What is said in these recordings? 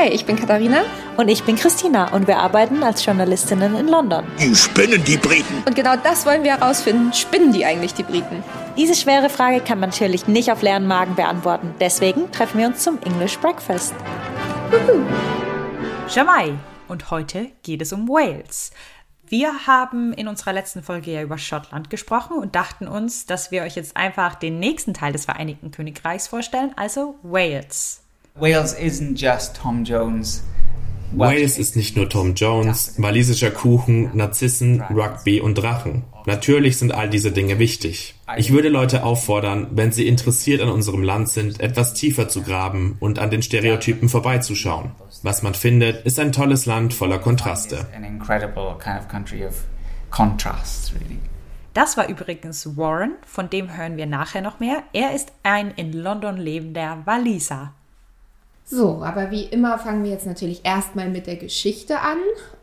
Hi, ich bin Katharina. Und ich bin Christina und wir arbeiten als Journalistinnen in London. Die spinnen die Briten. Und genau das wollen wir herausfinden. Spinnen die eigentlich die Briten? Diese schwere Frage kann man natürlich nicht auf leeren Magen beantworten. Deswegen treffen wir uns zum English Breakfast. Jamai. Und heute geht es um Wales. Wir haben in unserer letzten Folge ja über Schottland gesprochen und dachten uns, dass wir euch jetzt einfach den nächsten Teil des Vereinigten Königreichs vorstellen, also Wales. Wales isn't just Tom Jones. Wales ist nicht nur Tom Jones, walisischer Kuchen, Narzissen, Rugby und Drachen. Natürlich sind all diese Dinge wichtig. Ich würde Leute auffordern, wenn sie interessiert an unserem Land sind, etwas tiefer zu graben und an den Stereotypen vorbeizuschauen. Was man findet, ist ein tolles Land voller Kontraste. Das war übrigens Warren, von dem hören wir nachher noch mehr. Er ist ein in London lebender Waliser. So, aber wie immer fangen wir jetzt natürlich erstmal mit der Geschichte an.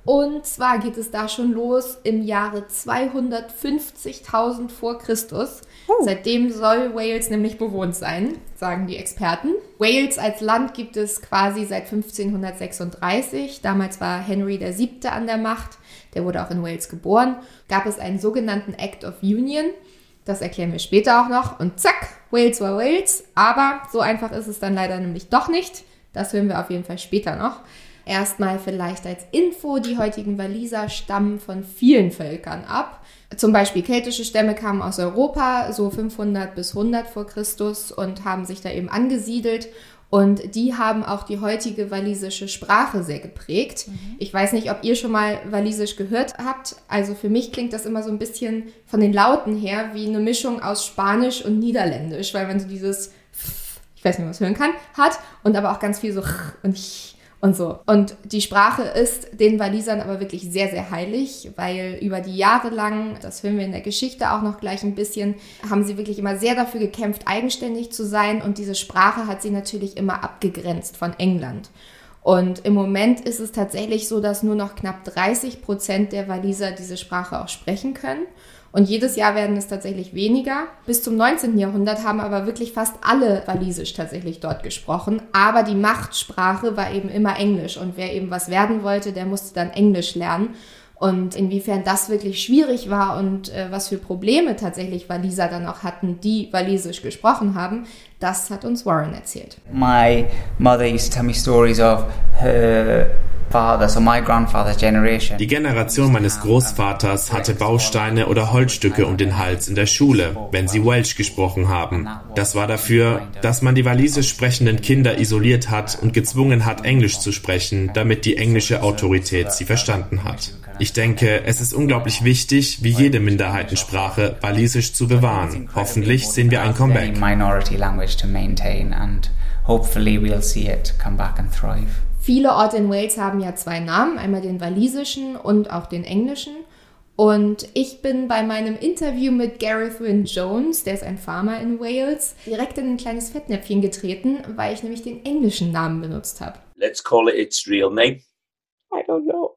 Und zwar geht es da schon los im Jahre 250.000 vor Christus. Uh. Seitdem soll Wales nämlich bewohnt sein, sagen die Experten. Wales als Land gibt es quasi seit 1536. Damals war Henry VII. an der Macht. Der wurde auch in Wales geboren. Gab es einen sogenannten Act of Union. Das erklären wir später auch noch. Und zack, Wales war Wales. Aber so einfach ist es dann leider nämlich doch nicht. Das hören wir auf jeden Fall später noch. Erstmal vielleicht als Info, die heutigen Waliser stammen von vielen Völkern ab. Zum Beispiel keltische Stämme kamen aus Europa, so 500 bis 100 vor Christus und haben sich da eben angesiedelt. Und die haben auch die heutige walisische Sprache sehr geprägt. Mhm. Ich weiß nicht, ob ihr schon mal walisisch gehört habt. Also für mich klingt das immer so ein bisschen von den Lauten her wie eine Mischung aus Spanisch und Niederländisch, weil man so dieses weiß nicht, ob man es hören kann, hat und aber auch ganz viel so und und so. Und die Sprache ist den Walisern aber wirklich sehr, sehr heilig, weil über die Jahre lang, das hören wir in der Geschichte auch noch gleich ein bisschen, haben sie wirklich immer sehr dafür gekämpft, eigenständig zu sein und diese Sprache hat sie natürlich immer abgegrenzt von England. Und im Moment ist es tatsächlich so, dass nur noch knapp 30 Prozent der Waliser diese Sprache auch sprechen können. Und jedes Jahr werden es tatsächlich weniger. Bis zum 19. Jahrhundert haben aber wirklich fast alle Walisisch tatsächlich dort gesprochen. Aber die Machtsprache war eben immer Englisch. Und wer eben was werden wollte, der musste dann Englisch lernen. Und inwiefern das wirklich schwierig war und äh, was für Probleme tatsächlich Waliser dann auch hatten, die Walisisch gesprochen haben, das hat uns Warren erzählt. My mother used to tell me stories of her die Generation meines Großvaters hatte Bausteine oder Holzstücke um den Hals in der Schule, wenn sie Welsh gesprochen haben. Das war dafür, dass man die walisisch sprechenden Kinder isoliert hat und gezwungen hat, Englisch zu sprechen, damit die englische Autorität sie verstanden hat. Ich denke, es ist unglaublich wichtig, wie jede Minderheitensprache walisisch zu bewahren. Hoffentlich sehen wir ein Comeback. Hopefully we'll see it come back and thrive. Viele Orte in Wales haben ja zwei Namen, einmal den walisischen und auch den englischen. Und ich bin bei meinem Interview mit Gareth Wynne Jones, der ist ein Farmer in Wales, direkt in ein kleines Fettnäpfchen getreten, weil ich nämlich den englischen Namen benutzt habe. Let's call it its real name. I don't know.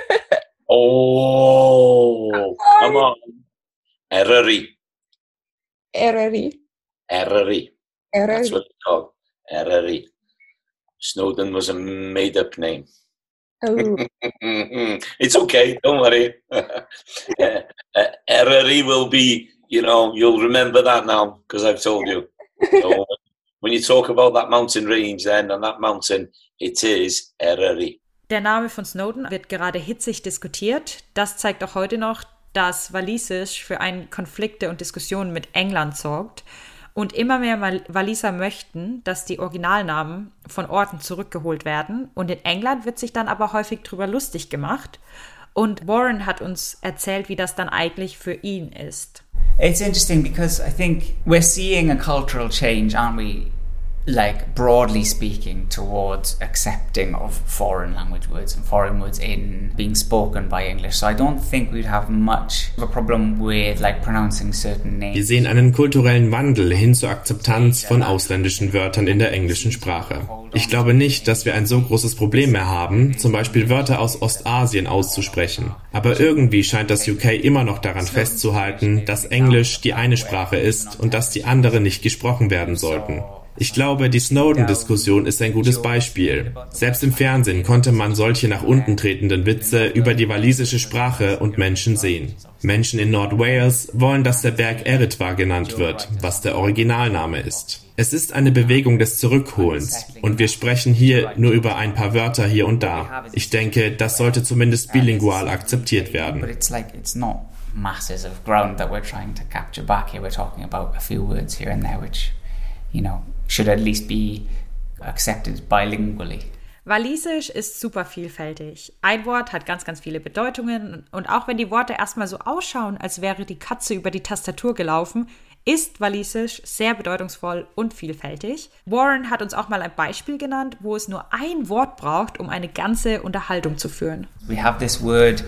oh, come on. Erery. Erery. Erery. Erery. That's what it's called. Erery. Snowden was a made up name. Oh. it's okay, don't worry. uh, uh, will be, you know, you'll remember that now because I've told you. So when you talk about that mountain range then and that mountain, it is Ereri. Der Name von Snowden wird gerade hitzig diskutiert. Das zeigt auch heute noch, dass Walisisch für einen Konflikte und Diskussionen mit England sorgt. Und immer mehr Waliser möchten, dass die Originalnamen von Orten zurückgeholt werden. Und in England wird sich dann aber häufig drüber lustig gemacht. Und Warren hat uns erzählt, wie das dann eigentlich für ihn ist. It's interesting because I think we're seeing a cultural change, aren't we? Like broadly speaking towards accepting of foreign language words and foreign words in being spoken by English. So I don't think we'd have much of a problem with like pronouncing certain names. Wir sehen einen kulturellen Wandel hin zur Akzeptanz von ausländischen Wörtern in der englischen Sprache. Ich glaube nicht, dass wir ein so großes Problem mehr haben, zum Beispiel Wörter aus Ostasien auszusprechen. Aber irgendwie scheint das UK immer noch daran festzuhalten, dass Englisch die eine Sprache ist und dass die andere nicht gesprochen werden sollten. Ich glaube, die Snowden-Diskussion ist ein gutes Beispiel. Selbst im Fernsehen konnte man solche nach unten tretenden Witze über die walisische Sprache und Menschen sehen. Menschen in Nord-Wales wollen, dass der Berg Eritwa genannt wird, was der Originalname ist. Es ist eine Bewegung des Zurückholens und wir sprechen hier nur über ein paar Wörter hier und da. Ich denke, das sollte zumindest bilingual akzeptiert werden. masses of ground that we're trying to capture back here. We're talking about a few words here and there, which, you know, should at least be accepted bilingually. Walisisch ist super vielfältig. Ein Wort hat ganz, ganz viele Bedeutungen und auch wenn die Worte erstmal so ausschauen, als wäre die Katze über die Tastatur gelaufen, ist Walisisch sehr bedeutungsvoll und vielfältig. Warren hat uns auch mal ein Beispiel genannt, wo es nur ein Wort braucht, um eine ganze Unterhaltung zu führen. We have this word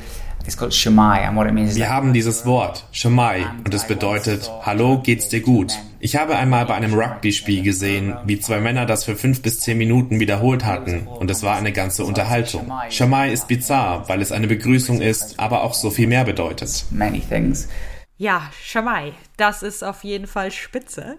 wir haben dieses Wort, Shemai, und es bedeutet, Hallo, geht's dir gut? Ich habe einmal bei einem Rugby-Spiel gesehen, wie zwei Männer das für fünf bis zehn Minuten wiederholt hatten, und es war eine ganze Unterhaltung. Shemai ist bizarr, weil es eine Begrüßung ist, aber auch so viel mehr bedeutet. Many things. Ja, Schamai, das ist auf jeden Fall spitze.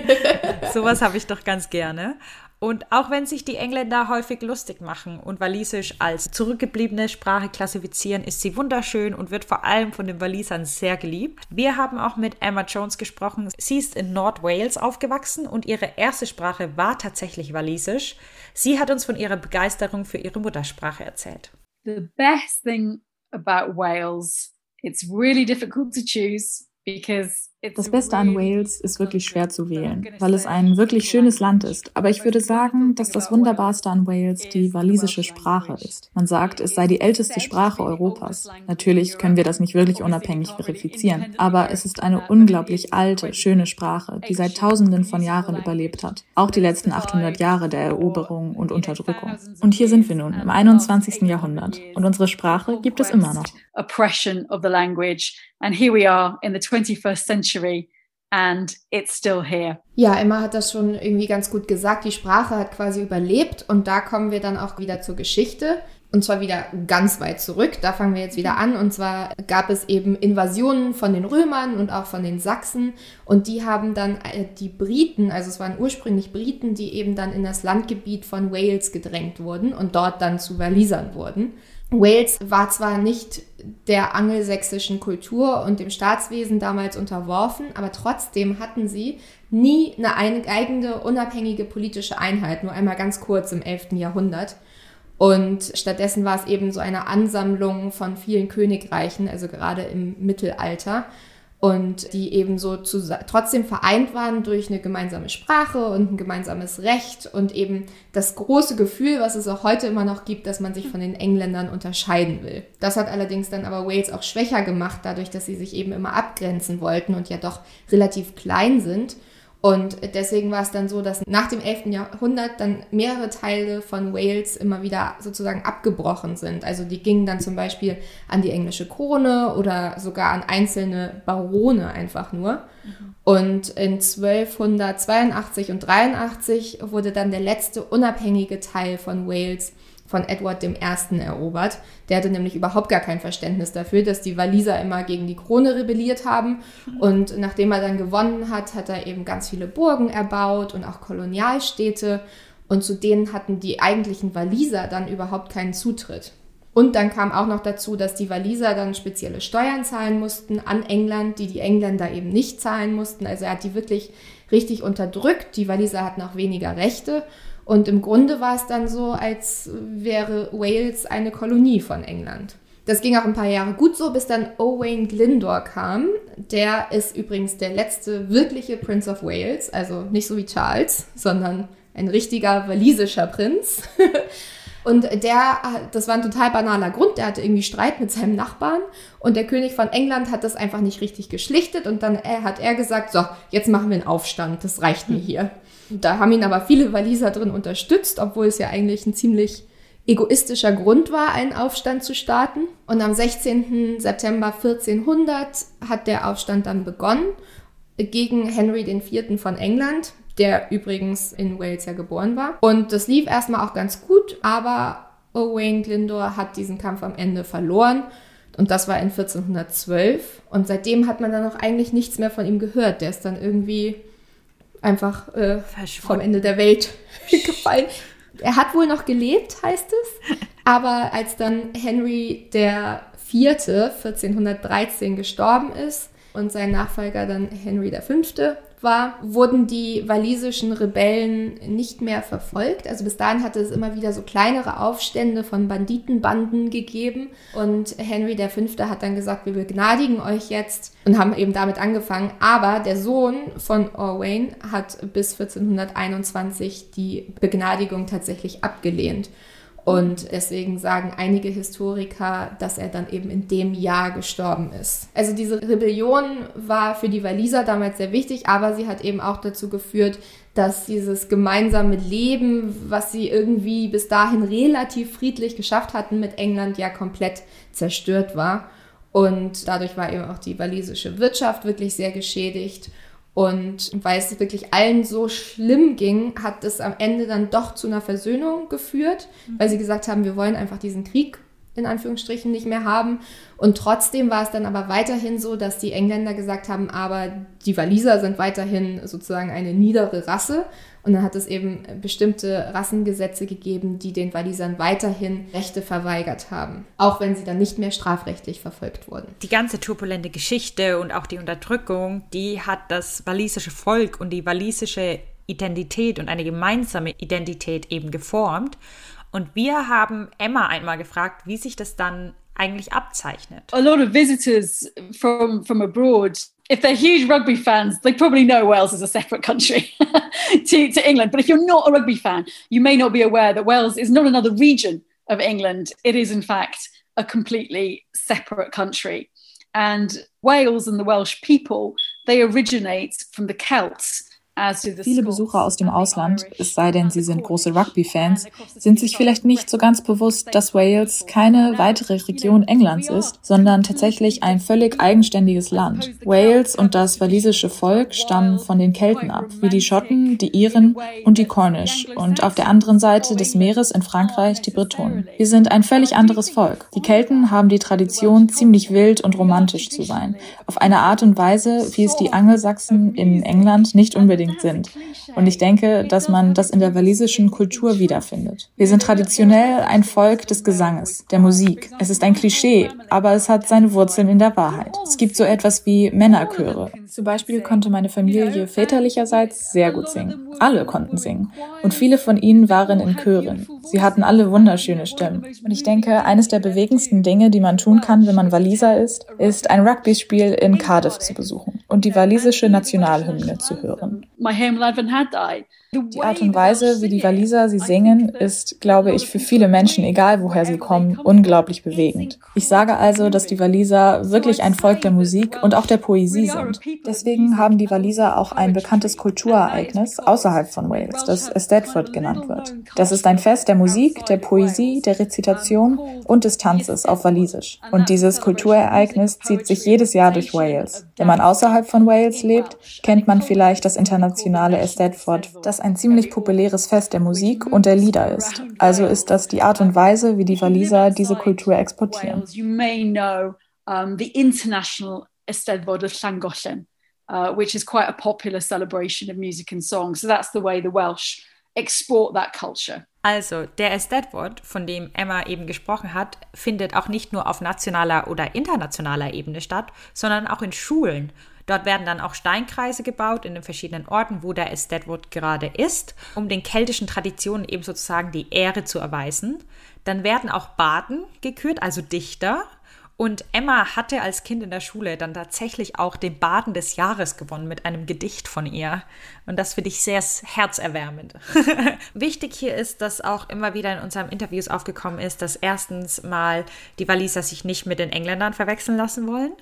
Sowas habe ich doch ganz gerne. Und auch wenn sich die Engländer häufig lustig machen und Walisisch als zurückgebliebene Sprache klassifizieren, ist sie wunderschön und wird vor allem von den Walisern sehr geliebt. Wir haben auch mit Emma Jones gesprochen. Sie ist in Nord-Wales aufgewachsen und ihre erste Sprache war tatsächlich Walisisch. Sie hat uns von ihrer Begeisterung für ihre Muttersprache erzählt. The best thing about Wales, it's really difficult to choose because das Beste an Wales ist wirklich schwer zu wählen, weil es ein wirklich schönes Land ist. Aber ich würde sagen, dass das Wunderbarste an Wales die walisische Sprache ist. Man sagt, es sei die älteste Sprache Europas. Natürlich können wir das nicht wirklich unabhängig verifizieren, aber es ist eine unglaublich alte, schöne Sprache, die seit Tausenden von Jahren überlebt hat. Auch die letzten 800 Jahre der Eroberung und Unterdrückung. Und hier sind wir nun im 21. Jahrhundert und unsere Sprache gibt es immer noch. Oppression of the language and here we are in the 21st century century and it's still here. Ja, Emma hat das schon irgendwie ganz gut gesagt. Die Sprache hat quasi überlebt und da kommen wir dann auch wieder zur Geschichte. Und zwar wieder ganz weit zurück. Da fangen wir jetzt wieder an. Und zwar gab es eben Invasionen von den Römern und auch von den Sachsen. Und die haben dann äh, die Briten, also es waren ursprünglich Briten, die eben dann in das Landgebiet von Wales gedrängt wurden und dort dann zu Walisern wurden. Wales war zwar nicht der angelsächsischen Kultur und dem Staatswesen damals unterworfen, aber trotzdem hatten sie nie eine eigene unabhängige politische Einheit, nur einmal ganz kurz im 11. Jahrhundert. Und stattdessen war es eben so eine Ansammlung von vielen Königreichen, also gerade im Mittelalter und die eben so zu, trotzdem vereint waren durch eine gemeinsame Sprache und ein gemeinsames Recht und eben das große Gefühl, was es auch heute immer noch gibt, dass man sich von den Engländern unterscheiden will. Das hat allerdings dann aber Wales auch schwächer gemacht, dadurch, dass sie sich eben immer abgrenzen wollten und ja doch relativ klein sind und deswegen war es dann so, dass nach dem 11. Jahrhundert dann mehrere Teile von Wales immer wieder sozusagen abgebrochen sind. Also die gingen dann zum Beispiel an die englische Krone oder sogar an einzelne Barone einfach nur. Mhm. Und in 1282 und 83 wurde dann der letzte unabhängige Teil von Wales von Edward I. erobert. Der hatte nämlich überhaupt gar kein Verständnis dafür, dass die Waliser immer gegen die Krone rebelliert haben. Und nachdem er dann gewonnen hat, hat er eben ganz viele Burgen erbaut und auch Kolonialstädte. Und zu denen hatten die eigentlichen Waliser dann überhaupt keinen Zutritt. Und dann kam auch noch dazu, dass die Waliser dann spezielle Steuern zahlen mussten an England, die die Engländer eben nicht zahlen mussten. Also er hat die wirklich richtig unterdrückt. Die Waliser hatten auch weniger Rechte. Und im Grunde war es dann so, als wäre Wales eine Kolonie von England. Das ging auch ein paar Jahre gut so, bis dann Owain Glyndor kam. Der ist übrigens der letzte wirkliche Prince of Wales, also nicht so wie Charles, sondern ein richtiger walisischer Prinz. Und der, das war ein total banaler Grund, der hatte irgendwie Streit mit seinem Nachbarn und der König von England hat das einfach nicht richtig geschlichtet und dann hat er gesagt, so, jetzt machen wir einen Aufstand, das reicht mir hier. Da haben ihn aber viele Waliser drin unterstützt, obwohl es ja eigentlich ein ziemlich egoistischer Grund war, einen Aufstand zu starten. Und am 16. September 1400 hat der Aufstand dann begonnen gegen Henry IV. von England, der übrigens in Wales ja geboren war. Und das lief erstmal auch ganz gut, aber Owain Glyndor hat diesen Kampf am Ende verloren. Und das war in 1412. Und seitdem hat man dann auch eigentlich nichts mehr von ihm gehört. Der ist dann irgendwie einfach äh, vom Ende der Welt gefallen. Er hat wohl noch gelebt, heißt es. Aber als dann Henry der Vierte 1413 gestorben ist und sein Nachfolger dann Henry V war, wurden die walisischen Rebellen nicht mehr verfolgt. Also bis dahin hatte es immer wieder so kleinere Aufstände von Banditenbanden gegeben. Und Henry V. hat dann gesagt, wir begnadigen euch jetzt und haben eben damit angefangen. Aber der Sohn von Orwain hat bis 1421 die Begnadigung tatsächlich abgelehnt. Und deswegen sagen einige Historiker, dass er dann eben in dem Jahr gestorben ist. Also diese Rebellion war für die Waliser damals sehr wichtig, aber sie hat eben auch dazu geführt, dass dieses gemeinsame Leben, was sie irgendwie bis dahin relativ friedlich geschafft hatten mit England, ja komplett zerstört war. Und dadurch war eben auch die walisische Wirtschaft wirklich sehr geschädigt. Und weil es wirklich allen so schlimm ging, hat es am Ende dann doch zu einer Versöhnung geführt, weil sie gesagt haben, wir wollen einfach diesen Krieg in Anführungsstrichen nicht mehr haben. Und trotzdem war es dann aber weiterhin so, dass die Engländer gesagt haben, aber die Waliser sind weiterhin sozusagen eine niedere Rasse. Und dann hat es eben bestimmte Rassengesetze gegeben, die den Walisern weiterhin Rechte verweigert haben, auch wenn sie dann nicht mehr strafrechtlich verfolgt wurden. Die ganze turbulente Geschichte und auch die Unterdrückung, die hat das walisische Volk und die walisische Identität und eine gemeinsame Identität eben geformt. Und wir haben Emma einmal gefragt, wie sich das dann eigentlich abzeichnet. A lot of visitors from from abroad if they're huge rugby fans, they probably know Wales is a separate country to, to England. But if you're not a rugby fan, you may not be aware that Wales is not another region of England. It is, in fact, a completely separate country. And Wales and the Welsh people, they originate from the Celts Viele Besucher aus dem Ausland, es sei denn, sie sind große Rugby-Fans, sind sich vielleicht nicht so ganz bewusst, dass Wales keine weitere Region Englands ist, sondern tatsächlich ein völlig eigenständiges Land. Wales und das walisische Volk stammen von den Kelten ab, wie die Schotten, die Iren und die Cornish. Und auf der anderen Seite des Meeres in Frankreich die Bretonen. Wir sind ein völlig anderes Volk. Die Kelten haben die Tradition, ziemlich wild und romantisch zu sein, auf eine Art und Weise, wie es die Angelsachsen in England nicht unbedingt unbedingt sind. Und ich denke, dass man das in der walisischen Kultur wiederfindet. Wir sind traditionell ein Volk des Gesanges, der Musik. Es ist ein Klischee, aber es hat seine Wurzeln in der Wahrheit. Es gibt so etwas wie Männerchöre. Zum Beispiel konnte meine Familie väterlicherseits sehr gut singen. Alle konnten singen. Und viele von ihnen waren in Chören. Sie hatten alle wunderschöne Stimmen. Und ich denke, eines der bewegendsten Dinge, die man tun kann, wenn man Waliser ist, ist ein Rugby-Spiel in Cardiff zu besuchen und die walisische Nationalhymne zu hören. my home life and had I. Die Art und Weise, wie die Waliser sie singen, ist, glaube ich, für viele Menschen, egal woher sie kommen, unglaublich bewegend. Ich sage also, dass die Waliser wirklich ein Volk der Musik und auch der Poesie sind. Deswegen haben die Waliser auch ein bekanntes Kulturereignis außerhalb von Wales, das Eisteddfod genannt wird. Das ist ein Fest der Musik, der Poesie, der Rezitation und des Tanzes auf Walisisch. Und dieses Kulturereignis zieht sich jedes Jahr durch Wales. Wenn man außerhalb von Wales lebt, kennt man vielleicht das internationale Eisteddfod, das ein ziemlich populäres Fest der Musik und der Lieder ist. Also ist das die Art und Weise, wie die Waliser diese Kultur exportieren. Eisteddfod of Llangollen, uh, which is quite a popular celebration of music and song. So that's the way the Welsh export that culture. Also, der Eisteddfod, von dem Emma eben gesprochen hat, findet auch nicht nur auf nationaler oder internationaler Ebene statt, sondern auch in Schulen. Dort werden dann auch Steinkreise gebaut in den verschiedenen Orten, wo der Estetwood gerade ist, um den keltischen Traditionen eben sozusagen die Ehre zu erweisen. Dann werden auch Baden gekürt, also Dichter. Und Emma hatte als Kind in der Schule dann tatsächlich auch den Baden des Jahres gewonnen mit einem Gedicht von ihr. Und das finde ich sehr herzerwärmend. Wichtig hier ist, dass auch immer wieder in unseren Interviews aufgekommen ist, dass erstens mal die Waliser sich nicht mit den Engländern verwechseln lassen wollen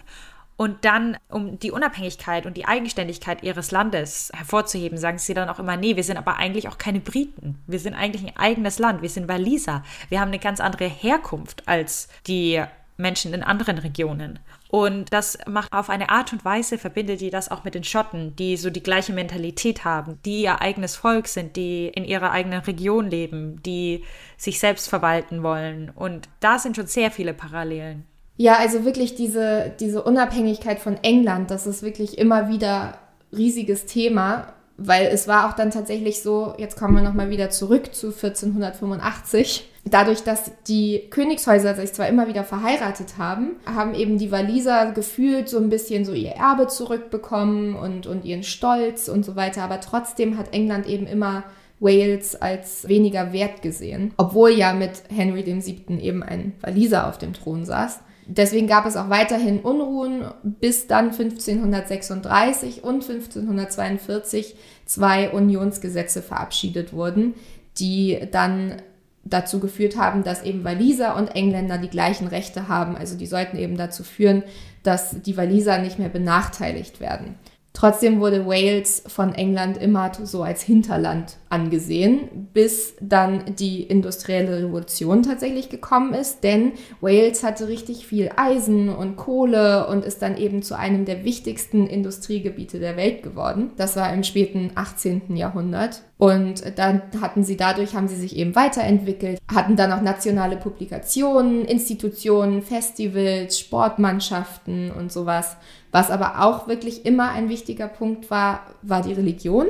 und dann, um die Unabhängigkeit und die Eigenständigkeit ihres Landes hervorzuheben, sagen sie dann auch immer, nee, wir sind aber eigentlich auch keine Briten. Wir sind eigentlich ein eigenes Land. Wir sind Waliser. Wir haben eine ganz andere Herkunft als die Menschen in anderen Regionen. Und das macht auf eine Art und Weise, verbindet die das auch mit den Schotten, die so die gleiche Mentalität haben, die ihr eigenes Volk sind, die in ihrer eigenen Region leben, die sich selbst verwalten wollen. Und da sind schon sehr viele Parallelen. Ja, also wirklich diese, diese Unabhängigkeit von England, das ist wirklich immer wieder riesiges Thema. weil es war auch dann tatsächlich so, jetzt kommen wir nochmal wieder zurück zu 1485. Dadurch, dass die Königshäuser sich zwar immer wieder verheiratet haben, haben eben die Waliser gefühlt so ein bisschen so ihr Erbe zurückbekommen und, und ihren Stolz und so weiter. Aber trotzdem hat England eben immer Wales als weniger wert gesehen, obwohl ja mit Henry VII. eben ein Waliser auf dem Thron saß. Deswegen gab es auch weiterhin Unruhen, bis dann 1536 und 1542 zwei Unionsgesetze verabschiedet wurden, die dann dazu geführt haben, dass eben Waliser und Engländer die gleichen Rechte haben. Also die sollten eben dazu führen, dass die Waliser nicht mehr benachteiligt werden. Trotzdem wurde Wales von England immer so als Hinterland angesehen, bis dann die industrielle Revolution tatsächlich gekommen ist, denn Wales hatte richtig viel Eisen und Kohle und ist dann eben zu einem der wichtigsten Industriegebiete der Welt geworden. Das war im späten 18. Jahrhundert. Und dann hatten sie dadurch, haben sie sich eben weiterentwickelt, hatten dann auch nationale Publikationen, Institutionen, Festivals, Sportmannschaften und sowas. Was aber auch wirklich immer ein wichtiger Punkt war, war die Religion,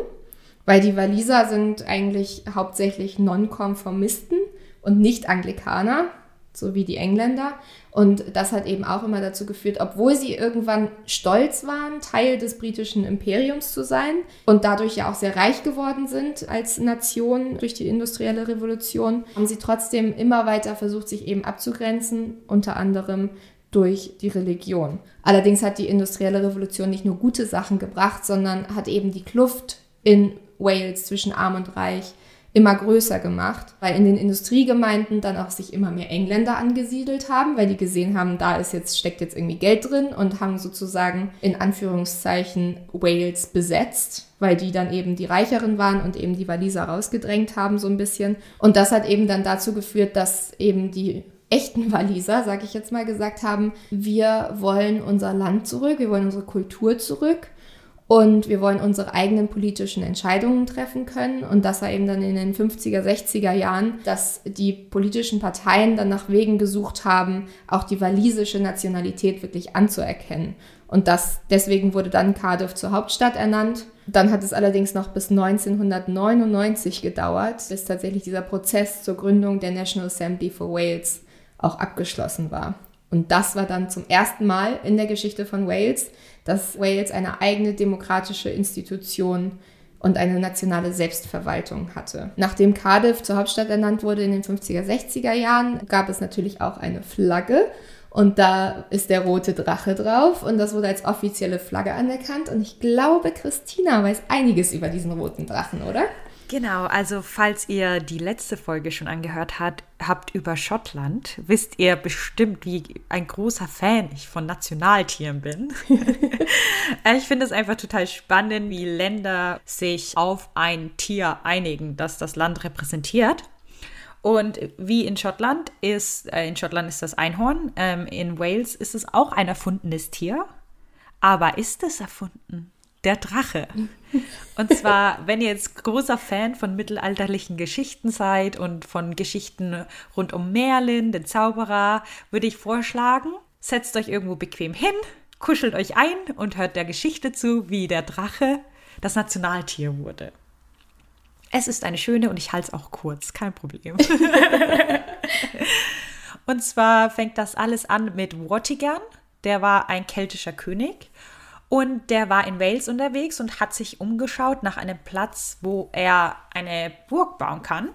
weil die Waliser sind eigentlich hauptsächlich Nonkonformisten und nicht Anglikaner, so wie die Engländer. Und das hat eben auch immer dazu geführt, obwohl sie irgendwann stolz waren, Teil des britischen Imperiums zu sein und dadurch ja auch sehr reich geworden sind als Nation durch die industrielle Revolution, haben sie trotzdem immer weiter versucht, sich eben abzugrenzen, unter anderem durch die Religion. Allerdings hat die industrielle Revolution nicht nur gute Sachen gebracht, sondern hat eben die Kluft in Wales zwischen arm und reich immer größer gemacht, weil in den Industriegemeinden dann auch sich immer mehr Engländer angesiedelt haben, weil die gesehen haben, da ist jetzt steckt jetzt irgendwie Geld drin und haben sozusagen in Anführungszeichen Wales besetzt, weil die dann eben die reicheren waren und eben die Waliser rausgedrängt haben so ein bisschen. Und das hat eben dann dazu geführt, dass eben die echten Waliser, sage ich jetzt mal, gesagt haben, wir wollen unser Land zurück, wir wollen unsere Kultur zurück und wir wollen unsere eigenen politischen Entscheidungen treffen können. Und das war eben dann in den 50er, 60er Jahren, dass die politischen Parteien dann nach Wegen gesucht haben, auch die walisische Nationalität wirklich anzuerkennen. Und das, deswegen wurde dann Cardiff zur Hauptstadt ernannt. Dann hat es allerdings noch bis 1999 gedauert, bis tatsächlich dieser Prozess zur Gründung der National Assembly for Wales auch abgeschlossen war. Und das war dann zum ersten Mal in der Geschichte von Wales, dass Wales eine eigene demokratische Institution und eine nationale Selbstverwaltung hatte. Nachdem Cardiff zur Hauptstadt ernannt wurde in den 50er, 60er Jahren, gab es natürlich auch eine Flagge und da ist der rote Drache drauf und das wurde als offizielle Flagge anerkannt und ich glaube, Christina weiß einiges über diesen roten Drachen, oder? Genau, also falls ihr die letzte Folge schon angehört habt, habt über Schottland, wisst ihr bestimmt, wie ein großer Fan ich von Nationaltieren bin. ich finde es einfach total spannend, wie Länder sich auf ein Tier einigen, das das Land repräsentiert. Und wie in Schottland ist, äh, in Schottland ist das Einhorn, ähm, in Wales ist es auch ein erfundenes Tier. Aber ist es erfunden? Der Drache. Und zwar, wenn ihr jetzt großer Fan von mittelalterlichen Geschichten seid und von Geschichten rund um Merlin, den Zauberer, würde ich vorschlagen, setzt euch irgendwo bequem hin, kuschelt euch ein und hört der Geschichte zu, wie der Drache das Nationaltier wurde. Es ist eine schöne und ich halte es auch kurz, kein Problem. und zwar fängt das alles an mit Vortigern. Der war ein keltischer König und der war in Wales unterwegs und hat sich umgeschaut nach einem Platz, wo er eine Burg bauen kann.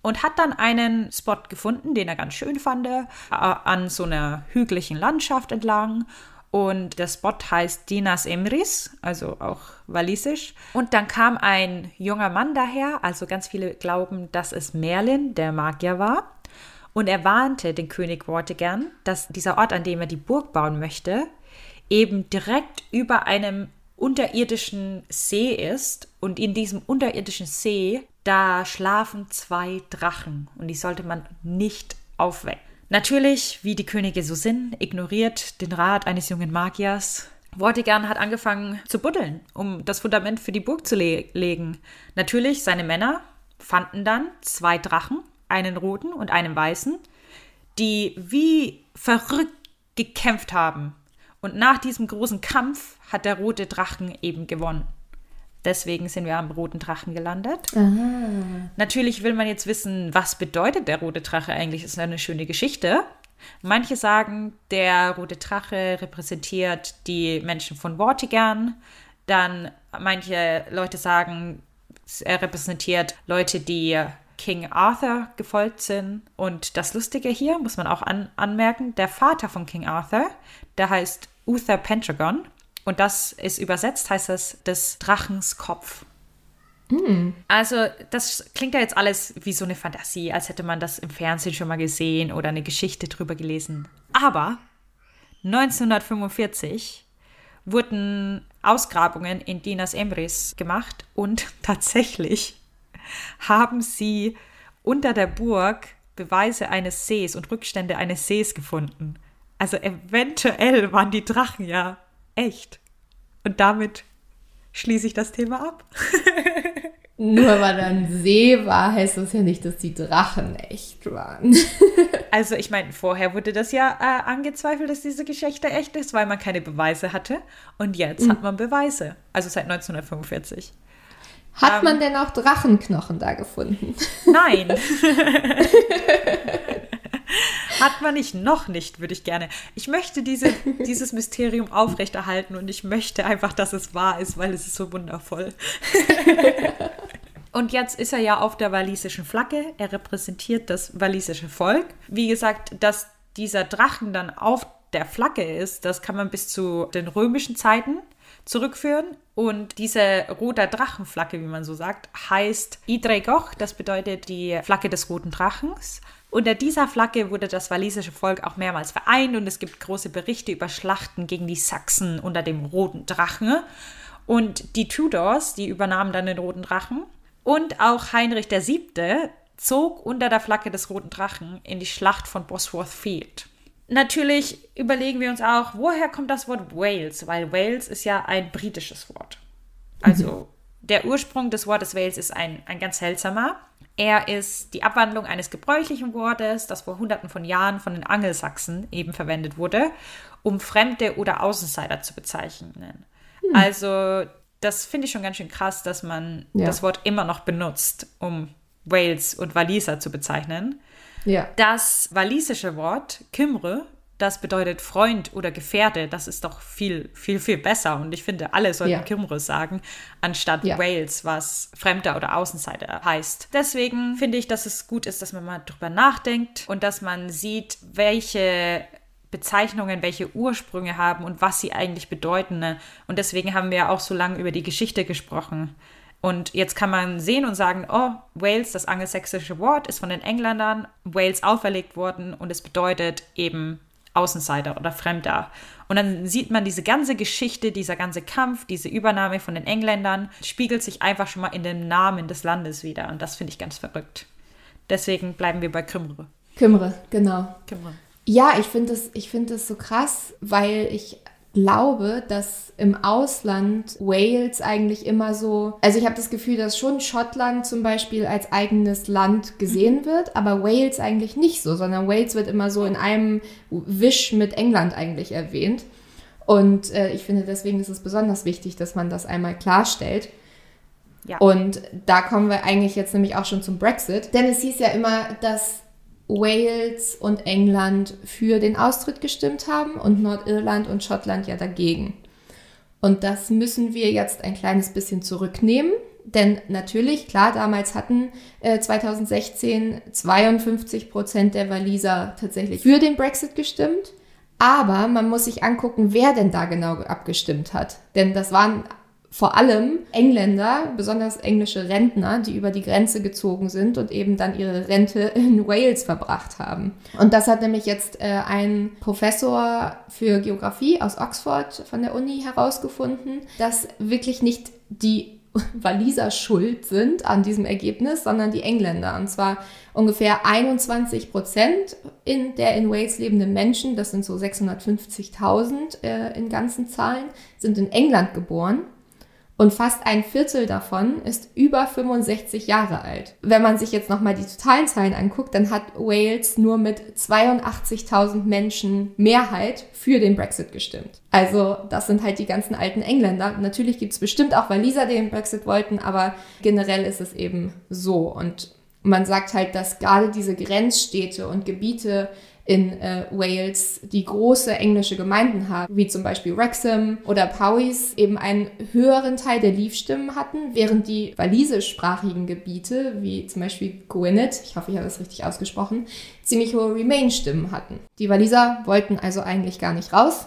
Und hat dann einen Spot gefunden, den er ganz schön fand, äh, an so einer hügeligen Landschaft entlang. Und der Spot heißt Dinas Emris, also auch walisisch. Und dann kam ein junger Mann daher, also ganz viele glauben, dass es Merlin, der Magier war. Und er warnte den König Vortigern, dass dieser Ort, an dem er die Burg bauen möchte, eben direkt über einem unterirdischen See ist und in diesem unterirdischen See, da schlafen zwei Drachen und die sollte man nicht aufwecken. Natürlich, wie die Könige so sind, ignoriert den Rat eines jungen Magiers. Vortigern hat angefangen zu buddeln, um das Fundament für die Burg zu le legen. Natürlich, seine Männer fanden dann zwei Drachen, einen roten und einen weißen, die wie verrückt gekämpft haben und nach diesem großen Kampf hat der rote Drachen eben gewonnen. Deswegen sind wir am roten Drachen gelandet. Ah. Natürlich will man jetzt wissen, was bedeutet der rote Drache eigentlich? Das ist eine schöne Geschichte. Manche sagen, der rote Drache repräsentiert die Menschen von Vortigern. Dann manche Leute sagen, er repräsentiert Leute, die King Arthur gefolgt sind. Und das Lustige hier muss man auch an, anmerken, der Vater von King Arthur, der heißt Uther Pentagon. Und das ist übersetzt, heißt das des Drachens Kopf. Also, das klingt ja jetzt alles wie so eine Fantasie, als hätte man das im Fernsehen schon mal gesehen oder eine Geschichte drüber gelesen. Aber 1945 wurden Ausgrabungen in Dinas Emrys gemacht und tatsächlich haben sie unter der Burg Beweise eines Sees und Rückstände eines Sees gefunden. Also eventuell waren die Drachen ja echt. Und damit schließe ich das Thema ab. Nur weil da ein See war, heißt das ja nicht, dass die Drachen echt waren. Also ich meine, vorher wurde das ja äh, angezweifelt, dass diese Geschichte echt ist, weil man keine Beweise hatte. Und jetzt hat man Beweise. Also seit 1945. Hat Ähm. man denn auch Drachenknochen da gefunden? Nein. Hat man nicht, noch nicht, würde ich gerne. Ich möchte diese, dieses Mysterium aufrechterhalten und ich möchte einfach, dass es wahr ist, weil es ist so wundervoll. Und jetzt ist er ja auf der walisischen Flagge. Er repräsentiert das walisische Volk. Wie gesagt, dass dieser Drachen dann auf der Flagge ist, das kann man bis zu den römischen Zeiten zurückführen. Und diese rote Drachenflagge, wie man so sagt, heißt Idregoch. Das bedeutet die Flagge des roten Drachens. Unter dieser Flagge wurde das walisische Volk auch mehrmals vereint und es gibt große Berichte über Schlachten gegen die Sachsen unter dem roten Drachen. Und die Tudors, die übernahmen dann den roten Drachen. Und auch Heinrich VII. zog unter der Flagge des roten Drachen in die Schlacht von Bosworth Field. Natürlich überlegen wir uns auch, woher kommt das Wort Wales? Weil Wales ist ja ein britisches Wort. Also der Ursprung des Wortes Wales ist ein, ein ganz seltsamer. Er ist die Abwandlung eines gebräuchlichen Wortes, das vor hunderten von Jahren von den Angelsachsen eben verwendet wurde, um Fremde oder Außenseiter zu bezeichnen. Also das finde ich schon ganz schön krass, dass man Ja. das Wort immer noch benutzt, um Wales und Waliser zu bezeichnen. Ja. Das walisische Wort Kymre, das bedeutet Freund oder Gefährte, das ist doch viel, viel, viel besser. Und ich finde, alle sollten Ja. Kymre sagen, anstatt Ja. Wales, was Fremder oder Außenseiter heißt. Deswegen finde ich, dass es gut ist, dass man mal drüber nachdenkt und dass man sieht, welche Bezeichnungen welche Ursprünge haben und was sie eigentlich bedeuten. ne? Und deswegen haben wir ja auch so lange über die Geschichte gesprochen. Und jetzt kann man sehen und sagen, oh, Wales, das angelsächsische Wort, ist von den Engländern Wales auferlegt worden und es bedeutet eben Außenseiter oder Fremder. Und dann sieht man diese ganze Geschichte, dieser ganze Kampf, diese Übernahme von den Engländern, spiegelt sich einfach schon mal in dem Namen des Landes wieder. Und das finde ich ganz verrückt. Deswegen bleiben wir bei Kymre. Kümre, genau. Kymre. Ja, ich finde es ich finde es so krass, weil ich glaube, dass im Ausland Wales eigentlich immer so, also ich habe das Gefühl, dass schon Schottland zum Beispiel als eigenes Land gesehen wird, aber Wales eigentlich nicht so, sondern Wales wird immer so in einem Wisch mit England eigentlich erwähnt. Und äh, ich finde, deswegen ist es besonders wichtig, dass man das einmal klarstellt. Ja. Und da kommen wir eigentlich jetzt nämlich auch schon zum Brexit. Denn es hieß ja immer, dass Wales und England für den Austritt gestimmt haben und Nordirland und Schottland ja dagegen. Und das müssen wir jetzt ein kleines bisschen zurücknehmen. Denn natürlich, klar, damals hatten äh, 2016 52 Prozent der Waliser tatsächlich für den Brexit gestimmt. Aber man muss sich angucken, wer denn da genau abgestimmt hat. Denn das waren vor allem Engländer, besonders englische Rentner, die über die Grenze gezogen sind und eben dann ihre Rente in Wales verbracht haben. Und das hat nämlich jetzt äh, ein Professor für Geografie aus Oxford von der Uni herausgefunden, dass wirklich nicht die Waliser schuld sind an diesem Ergebnis, sondern die Engländer. Und zwar ungefähr 21 Prozent in der in Wales lebenden Menschen, das sind so 650.000 äh, in ganzen Zahlen, sind in England geboren. Und fast ein Viertel davon ist über 65 Jahre alt. Wenn man sich jetzt nochmal die totalen Zahlen anguckt, dann hat Wales nur mit 82.000 Menschen Mehrheit für den Brexit gestimmt. Also das sind halt die ganzen alten Engländer. Natürlich gibt es bestimmt auch Waliser, die den Brexit wollten, aber generell ist es eben so. Und man sagt halt, dass gerade diese Grenzstädte und Gebiete in äh, Wales, die große englische Gemeinden haben, wie zum Beispiel Wrexham oder Powys, eben einen höheren Teil der Leave-Stimmen hatten, während die walisischsprachigen Gebiete, wie zum Beispiel Gwynedd, ich hoffe, ich habe das richtig ausgesprochen, ziemlich hohe Remain-Stimmen hatten. Die Waliser wollten also eigentlich gar nicht raus.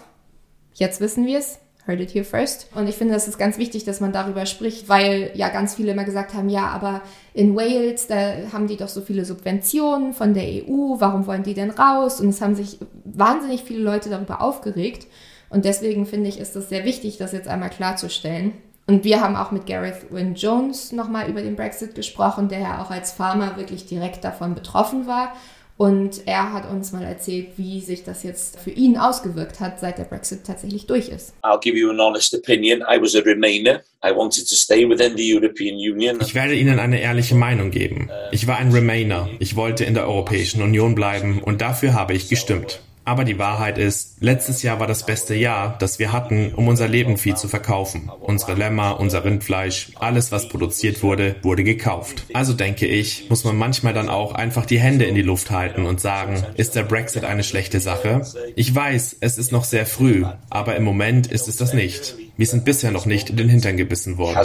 Jetzt wissen wir es. Heard it here first. Und ich finde, das ist ganz wichtig, dass man darüber spricht, weil ja ganz viele immer gesagt haben, ja, aber in Wales, da haben die doch so viele Subventionen von der EU, warum wollen die denn raus? Und es haben sich wahnsinnig viele Leute darüber aufgeregt. Und deswegen finde ich, ist es sehr wichtig, das jetzt einmal klarzustellen. Und wir haben auch mit Gareth Wynne Jones nochmal über den Brexit gesprochen, der ja auch als Farmer wirklich direkt davon betroffen war und er hat uns mal erzählt, wie sich das jetzt für ihn ausgewirkt hat, seit der Brexit tatsächlich durch ist. I'll give you an honest opinion. I was a Remainer. I wanted to stay within the European Union. Ich werde Ihnen eine ehrliche Meinung geben. Ich war ein Remainer. Ich wollte in der Europäischen Union bleiben und dafür habe ich gestimmt. Aber die Wahrheit ist, letztes Jahr war das beste Jahr, das wir hatten, um unser Lebenvieh zu verkaufen. Unsere Lämmer, unser Rindfleisch, alles, was produziert wurde, wurde gekauft. Also denke ich, muss man manchmal dann auch einfach die Hände in die Luft halten und sagen, ist der Brexit eine schlechte Sache? Ich weiß, es ist noch sehr früh, aber im Moment ist es das nicht. Wir sind bisher noch nicht in den Hintern gebissen worden.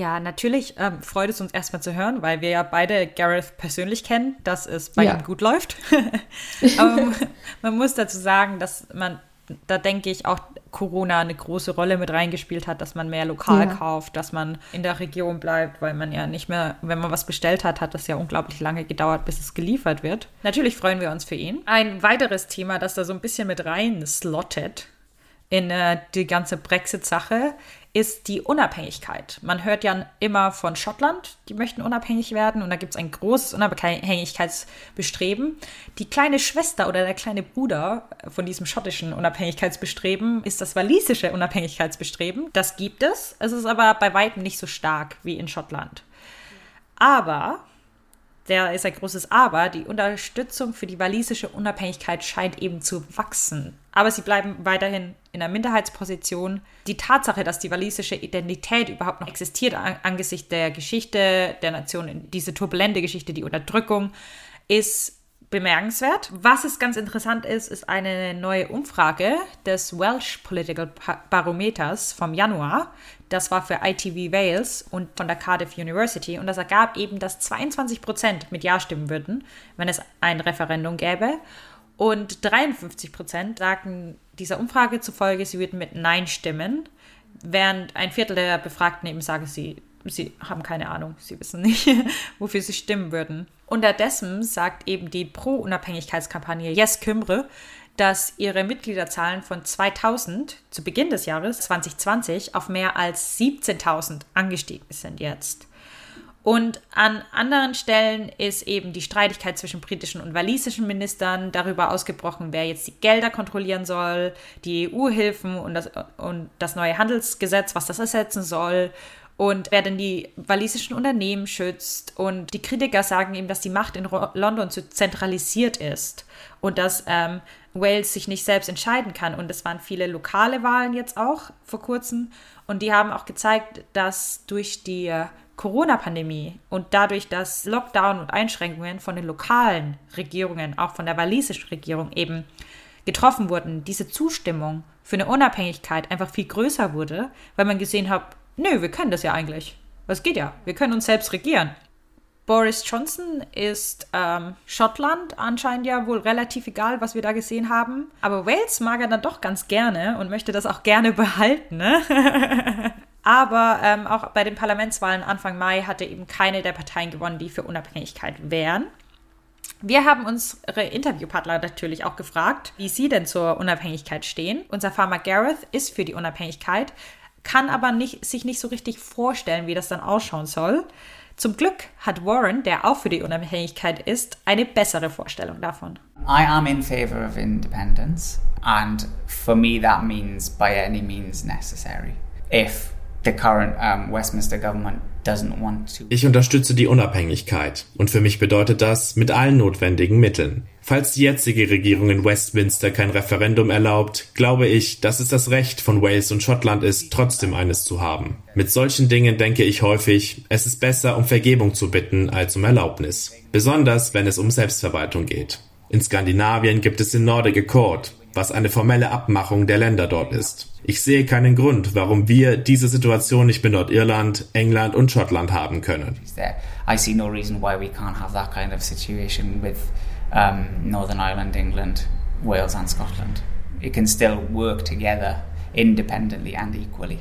Ja, natürlich ähm, freut es uns erstmal zu hören, weil wir ja beide Gareth persönlich kennen, dass es bei ja. ihm gut läuft. Aber man muss dazu sagen, dass man, da denke ich auch, Corona eine große Rolle mit reingespielt hat, dass man mehr lokal ja. kauft, dass man in der Region bleibt, weil man ja nicht mehr, wenn man was bestellt hat, hat das ja unglaublich lange gedauert, bis es geliefert wird. Natürlich freuen wir uns für ihn. Ein weiteres Thema, das da so ein bisschen mit rein slottet in äh, die ganze Brexit-Sache, ist die Unabhängigkeit. Man hört ja immer von Schottland, die möchten unabhängig werden und da gibt es ein großes Unabhängigkeitsbestreben. Die kleine Schwester oder der kleine Bruder von diesem schottischen Unabhängigkeitsbestreben ist das walisische Unabhängigkeitsbestreben. Das gibt es, es ist aber bei weitem nicht so stark wie in Schottland. Aber der ist ein großes Aber. Die Unterstützung für die walisische Unabhängigkeit scheint eben zu wachsen. Aber sie bleiben weiterhin in einer Minderheitsposition. Die Tatsache, dass die walisische Identität überhaupt noch existiert angesichts der Geschichte der Nation, diese turbulente Geschichte, die Unterdrückung, ist bemerkenswert. Was es ganz interessant ist, ist eine neue Umfrage des Welsh Political Barometers vom Januar. Das war für ITV Wales und von der Cardiff University. Und das ergab eben, dass 22 Prozent mit Ja stimmen würden, wenn es ein Referendum gäbe. Und 53 Prozent sagten dieser Umfrage zufolge, sie würden mit Nein stimmen, während ein Viertel der Befragten eben sagen, sie, sie haben keine Ahnung, sie wissen nicht, wofür sie stimmen würden. Unterdessen sagt eben die Pro-Unabhängigkeitskampagne Yes Kümre, dass ihre Mitgliederzahlen von 2000 zu Beginn des Jahres 2020 auf mehr als 17.000 angestiegen sind jetzt. Und an anderen Stellen ist eben die Streitigkeit zwischen britischen und walisischen Ministern darüber ausgebrochen, wer jetzt die Gelder kontrollieren soll, die EU-Hilfen und das, und das neue Handelsgesetz, was das ersetzen soll und wer denn die walisischen Unternehmen schützt. Und die Kritiker sagen eben, dass die Macht in London zu zentralisiert ist und dass ähm, Wales sich nicht selbst entscheiden kann. Und es waren viele lokale Wahlen jetzt auch vor kurzem. Und die haben auch gezeigt, dass durch die Corona-Pandemie und dadurch, dass Lockdown und Einschränkungen von den lokalen Regierungen, auch von der walisischen Regierung eben getroffen wurden, diese Zustimmung für eine Unabhängigkeit einfach viel größer wurde, weil man gesehen hat, nö, wir können das ja eigentlich. Das geht ja. Wir können uns selbst regieren. Boris Johnson ist ähm, Schottland anscheinend ja wohl relativ egal, was wir da gesehen haben. Aber Wales mag er dann doch ganz gerne und möchte das auch gerne behalten. Ne? Aber ähm, auch bei den Parlamentswahlen Anfang Mai hatte eben keine der Parteien gewonnen, die für Unabhängigkeit wären. Wir haben unsere Interviewpartner natürlich auch gefragt, wie sie denn zur Unabhängigkeit stehen. Unser Farmer Gareth ist für die Unabhängigkeit, kann aber nicht, sich nicht so richtig vorstellen, wie das dann ausschauen soll. Zum Glück hat Warren, der auch für die Unabhängigkeit ist, eine bessere Vorstellung davon. I am in favor of independence, and for me, that means by any means necessary. If the current um, Westminster government doesn't want to. Ich unterstütze die Unabhängigkeit und für mich bedeutet das mit allen notwendigen Mitteln. Falls die jetzige Regierung in Westminster kein Referendum erlaubt, glaube ich, dass es das Recht von Wales und Schottland ist, trotzdem eines zu haben. Mit solchen Dingen denke ich häufig, es ist besser, um Vergebung zu bitten, als um Erlaubnis. Besonders, wenn es um Selbstverwaltung geht. In Skandinavien gibt es den Nordic Accord, was eine formelle Abmachung der Länder dort ist. Ich sehe keinen Grund, warum wir diese Situation nicht mit Nordirland, England und Schottland haben können. I see no reason why we can't have that kind of situation with um, Northern Ireland, England, Wales and Scotland. It can still work together independently and equally.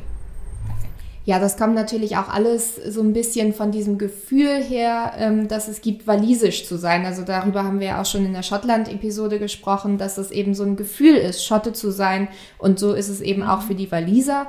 Ja, das kommt natürlich auch alles so ein bisschen von diesem Gefühl her, ähm, dass es gibt, walisisch zu sein. Also darüber haben wir ja auch schon in der Schottland-Episode gesprochen, dass es eben so ein Gefühl ist, Schotte zu sein. Und so ist es eben auch für die Waliser.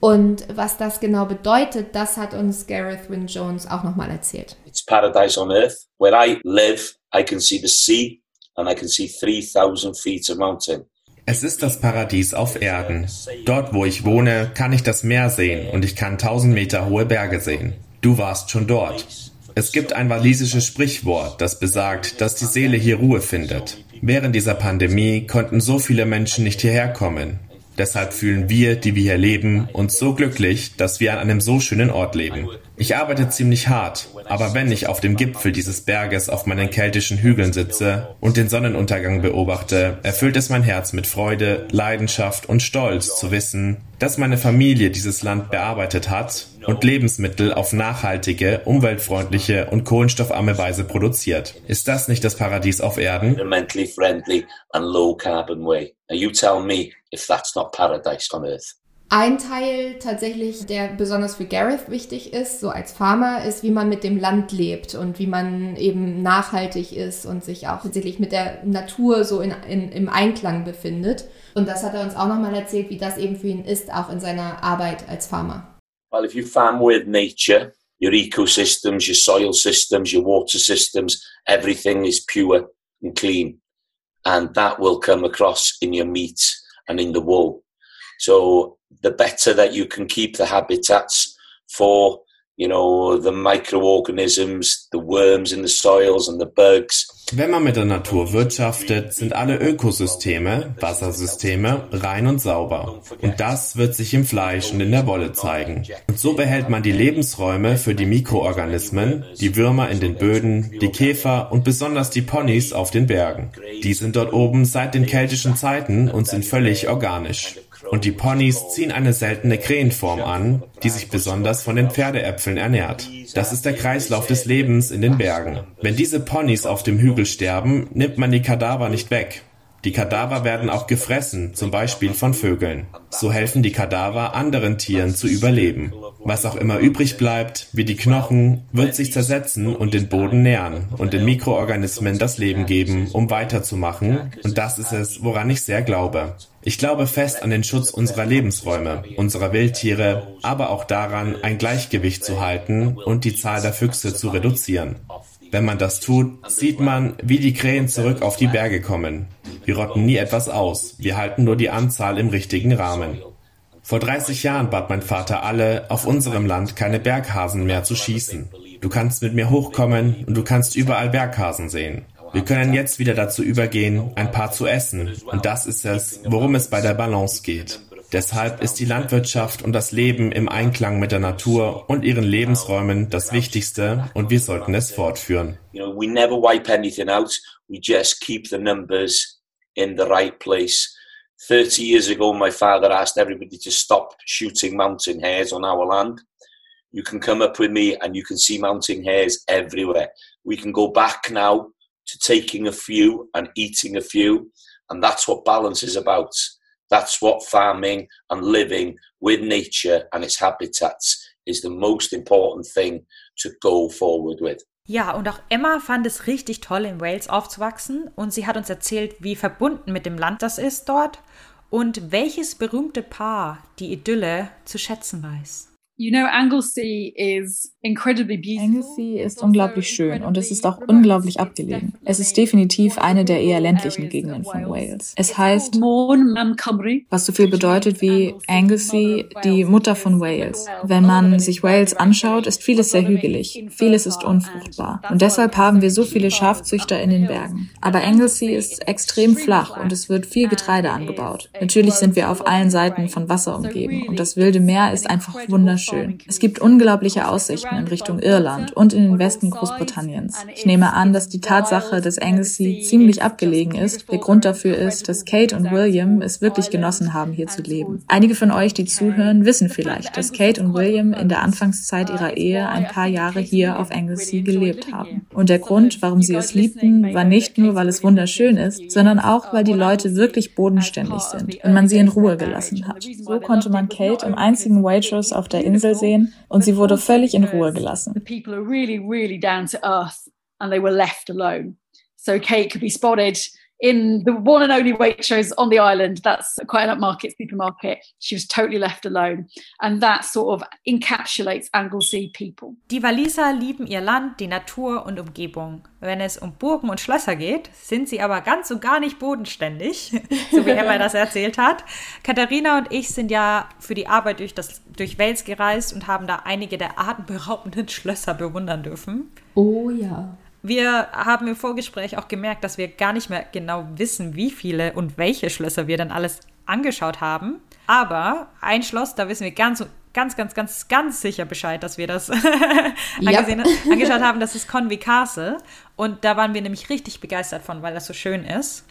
Und was das genau bedeutet, das hat uns Gareth Wynne Jones auch nochmal erzählt. It's paradise on earth. Where I live, I can see the sea and I can see 3000 feet of mountain. Es ist das Paradies auf Erden. Dort, wo ich wohne, kann ich das Meer sehen und ich kann tausend Meter hohe Berge sehen. Du warst schon dort. Es gibt ein walisisches Sprichwort, das besagt, dass die Seele hier Ruhe findet. Während dieser Pandemie konnten so viele Menschen nicht hierher kommen. Deshalb fühlen wir, die wir hier leben, uns so glücklich, dass wir an einem so schönen Ort leben. Ich arbeite ziemlich hart, aber wenn ich auf dem Gipfel dieses Berges auf meinen keltischen Hügeln sitze und den Sonnenuntergang beobachte, erfüllt es mein Herz mit Freude, Leidenschaft und Stolz zu wissen, dass meine Familie dieses Land bearbeitet hat und Lebensmittel auf nachhaltige, umweltfreundliche und kohlenstoffarme Weise produziert. Ist das nicht das Paradies auf Erden? Environmentally friendly and low carbon way. Now you tell me if that's not paradise on earth. Ein Teil tatsächlich, der besonders für Gareth wichtig ist, so als Farmer, ist, wie man mit dem Land lebt und wie man eben nachhaltig ist und sich auch tatsächlich mit der Natur so in, in, im Einklang befindet. Und das hat er uns auch nochmal erzählt, wie das eben für ihn ist, auch in seiner Arbeit als Farmer. Well, if you farm with nature, your ecosystems, your soil systems, your water systems, everything is pure and clean. And that will come across in your meat and in the wool. So the better that you can keep the habitats for you know the microorganisms the worms in the soils and the bugs Wenn man mit der Natur wirtschaftet, sind alle Ökosysteme, Wassersysteme rein und sauber. Und das wird sich im Fleisch und in der Wolle zeigen. Und so behält man die Lebensräume für die Mikroorganismen, die Würmer in den Böden, die Käfer und besonders die Ponys auf den Bergen. Die sind dort oben seit den keltischen Zeiten und sind völlig organisch. Und die Ponys ziehen eine seltene Krähenform an, die sich besonders von den Pferdeäpfeln ernährt. Das ist der Kreislauf des Lebens in den Bergen. Wenn diese Ponys auf dem Hügel sterben, nimmt man die Kadaver nicht weg. Die Kadaver werden auch gefressen, zum Beispiel von Vögeln. So helfen die Kadaver anderen Tieren zu überleben. Was auch immer übrig bleibt, wie die Knochen, wird sich zersetzen und den Boden nähren und den Mikroorganismen das Leben geben, um weiterzumachen. Und das ist es, woran ich sehr glaube. Ich glaube fest an den Schutz unserer Lebensräume, unserer Wildtiere, aber auch daran, ein Gleichgewicht zu halten und die Zahl der Füchse zu reduzieren. Wenn man das tut, sieht man, wie die Krähen zurück auf die Berge kommen. Wir rotten nie etwas aus, wir halten nur die Anzahl im richtigen Rahmen. Vor 30 Jahren bat mein Vater alle, auf unserem Land keine Berghasen mehr zu schießen. Du kannst mit mir hochkommen und du kannst überall Berghasen sehen. Wir können jetzt wieder dazu übergehen, ein paar zu essen. Und das ist es, worum es bei der Balance geht. Deshalb ist die Landwirtschaft und das Leben im Einklang mit der Natur und ihren Lebensräumen das Wichtigste und wir sollten es fortführen. In the right place. 30 years ago my father asked everybody to stop shooting mountain hares on our land. You can come up with me and you can see mountain hares everywhere. We can go back now to taking a few and eating a few and that's what balance is about. That's what farming and living with nature and its habitats is the most important thing to go forward with Ja, und auch Emma fand es richtig toll, in Wales aufzuwachsen und sie hat uns erzählt, wie verbunden mit dem Land das ist dort und welches berühmte Paar die Idylle zu schätzen weiß. You know, Anglesey is incredibly beautiful. Anglesey ist unglaublich schön und es ist auch unglaublich abgelegen. Es ist definitiv eine der eher ländlichen Gegenden von Wales. Es heißt, was so viel bedeutet wie Anglesey, die Mutter von Wales. Wenn man sich Wales anschaut, ist vieles sehr hügelig. Vieles ist unfruchtbar. Und deshalb haben wir so viele Schafzüchter in den Bergen. Aber Anglesey ist extrem flach und es wird viel Getreide angebaut. Natürlich sind wir auf allen Seiten von Wasser umgeben und das wilde Meer ist einfach wunderschön schön. Es gibt unglaubliche Aussichten in Richtung Irland und in den Westen Großbritanniens. Ich nehme an, dass die Tatsache, dass Anglesey ziemlich abgelegen ist, der Grund dafür ist, dass Kate und William es wirklich genossen haben, hier zu leben. Einige von euch, die zuhören, wissen vielleicht, dass Kate und William in der Anfangszeit ihrer Ehe ein paar Jahre hier auf Anglesey gelebt haben. Und der Grund, warum sie es liebten, war nicht nur, weil es wunderschön ist, sondern auch, weil die Leute wirklich bodenständig sind und man sie in Ruhe gelassen hat. So konnte man Kate im einzigen Waitress auf der Insel Insel sehen und sie wurde völlig in Ruhe gelassen. So Kate could be spotted in the one and only Waitrose on the island. That's quite an upmarket supermarket. She was totally left alone. And that sort of encapsulates Anglesey people. Die Waliser lieben ihr Land, die Natur und Umgebung. Wenn es um Burgen und Schlösser geht, sind sie aber ganz und gar nicht bodenständig, so wie Emma das erzählt hat. Katharina und ich sind ja für die Arbeit durch, das, durch Wales gereist und haben da einige der atemberaubenden Schlösser bewundern dürfen. Oh ja. Wir haben im Vorgespräch auch gemerkt, dass wir gar nicht mehr genau wissen, wie viele und welche Schlösser wir dann alles angeschaut haben. Aber ein Schloss, da wissen wir ganz, ganz, ganz, ganz, ganz sicher Bescheid, dass wir das angesehen, angeschaut haben. Das ist Conwy Castle. Und da waren wir nämlich richtig begeistert von, weil das so schön ist.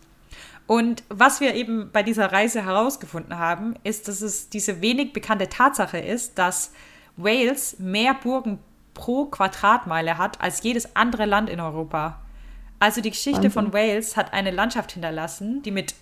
Und was wir eben bei dieser Reise herausgefunden haben, ist, dass es diese wenig bekannte Tatsache ist, dass Wales mehr Burgen pro Quadratmeile hat als jedes andere Land in Europa. Also die Geschichte Wahnsinn. von Wales hat eine Landschaft hinterlassen, die mit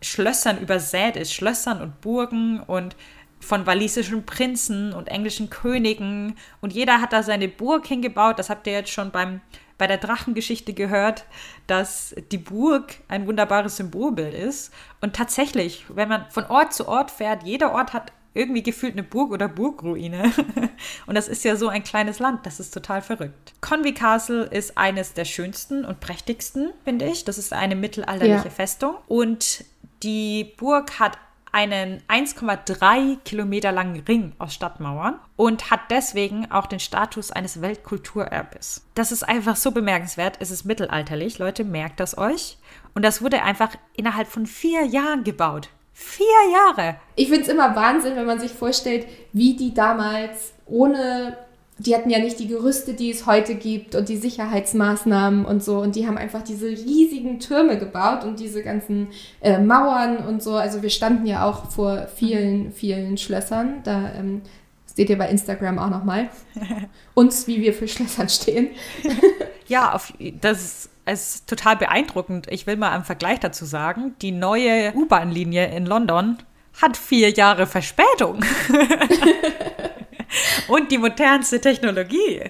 Schlössern übersät ist, Schlössern und Burgen und von walisischen Prinzen und englischen Königen und jeder hat da seine Burg hingebaut. Das habt ihr jetzt schon beim, bei der Drachengeschichte gehört, dass die Burg ein wunderbares Symbolbild ist. Und tatsächlich, wenn man von Ort zu Ort fährt, jeder Ort hat irgendwie gefühlt eine Burg oder Burgruine. und das ist ja so ein kleines Land, das ist total verrückt. Conwy Castle ist eines der schönsten und prächtigsten, finde ich. Das ist eine mittelalterliche ja. Festung. Und die Burg hat einen 1,3 Kilometer langen Ring aus Stadtmauern und hat deswegen auch den Status eines Weltkulturerbes. Das ist einfach so bemerkenswert. Es ist mittelalterlich. Leute, merkt das euch. Und das wurde einfach innerhalb von vier Jahren gebaut. Vier Jahre. Ich finde es immer Wahnsinn, wenn man sich vorstellt, wie die damals ohne, die hatten ja nicht die Gerüste, die es heute gibt und die Sicherheitsmaßnahmen und so. Und die haben einfach diese riesigen Türme gebaut und diese ganzen äh, Mauern und so. Also wir standen ja auch vor vielen, vielen Schlössern. Da ähm, seht ihr bei Instagram auch nochmal. Uns, wie wir für Schlössern stehen. ja, auf, das es ist total beeindruckend. Ich will mal einen Vergleich dazu sagen. Die neue U-Bahn-Linie in London hat vier Jahre Verspätung. Und die modernste Technologie.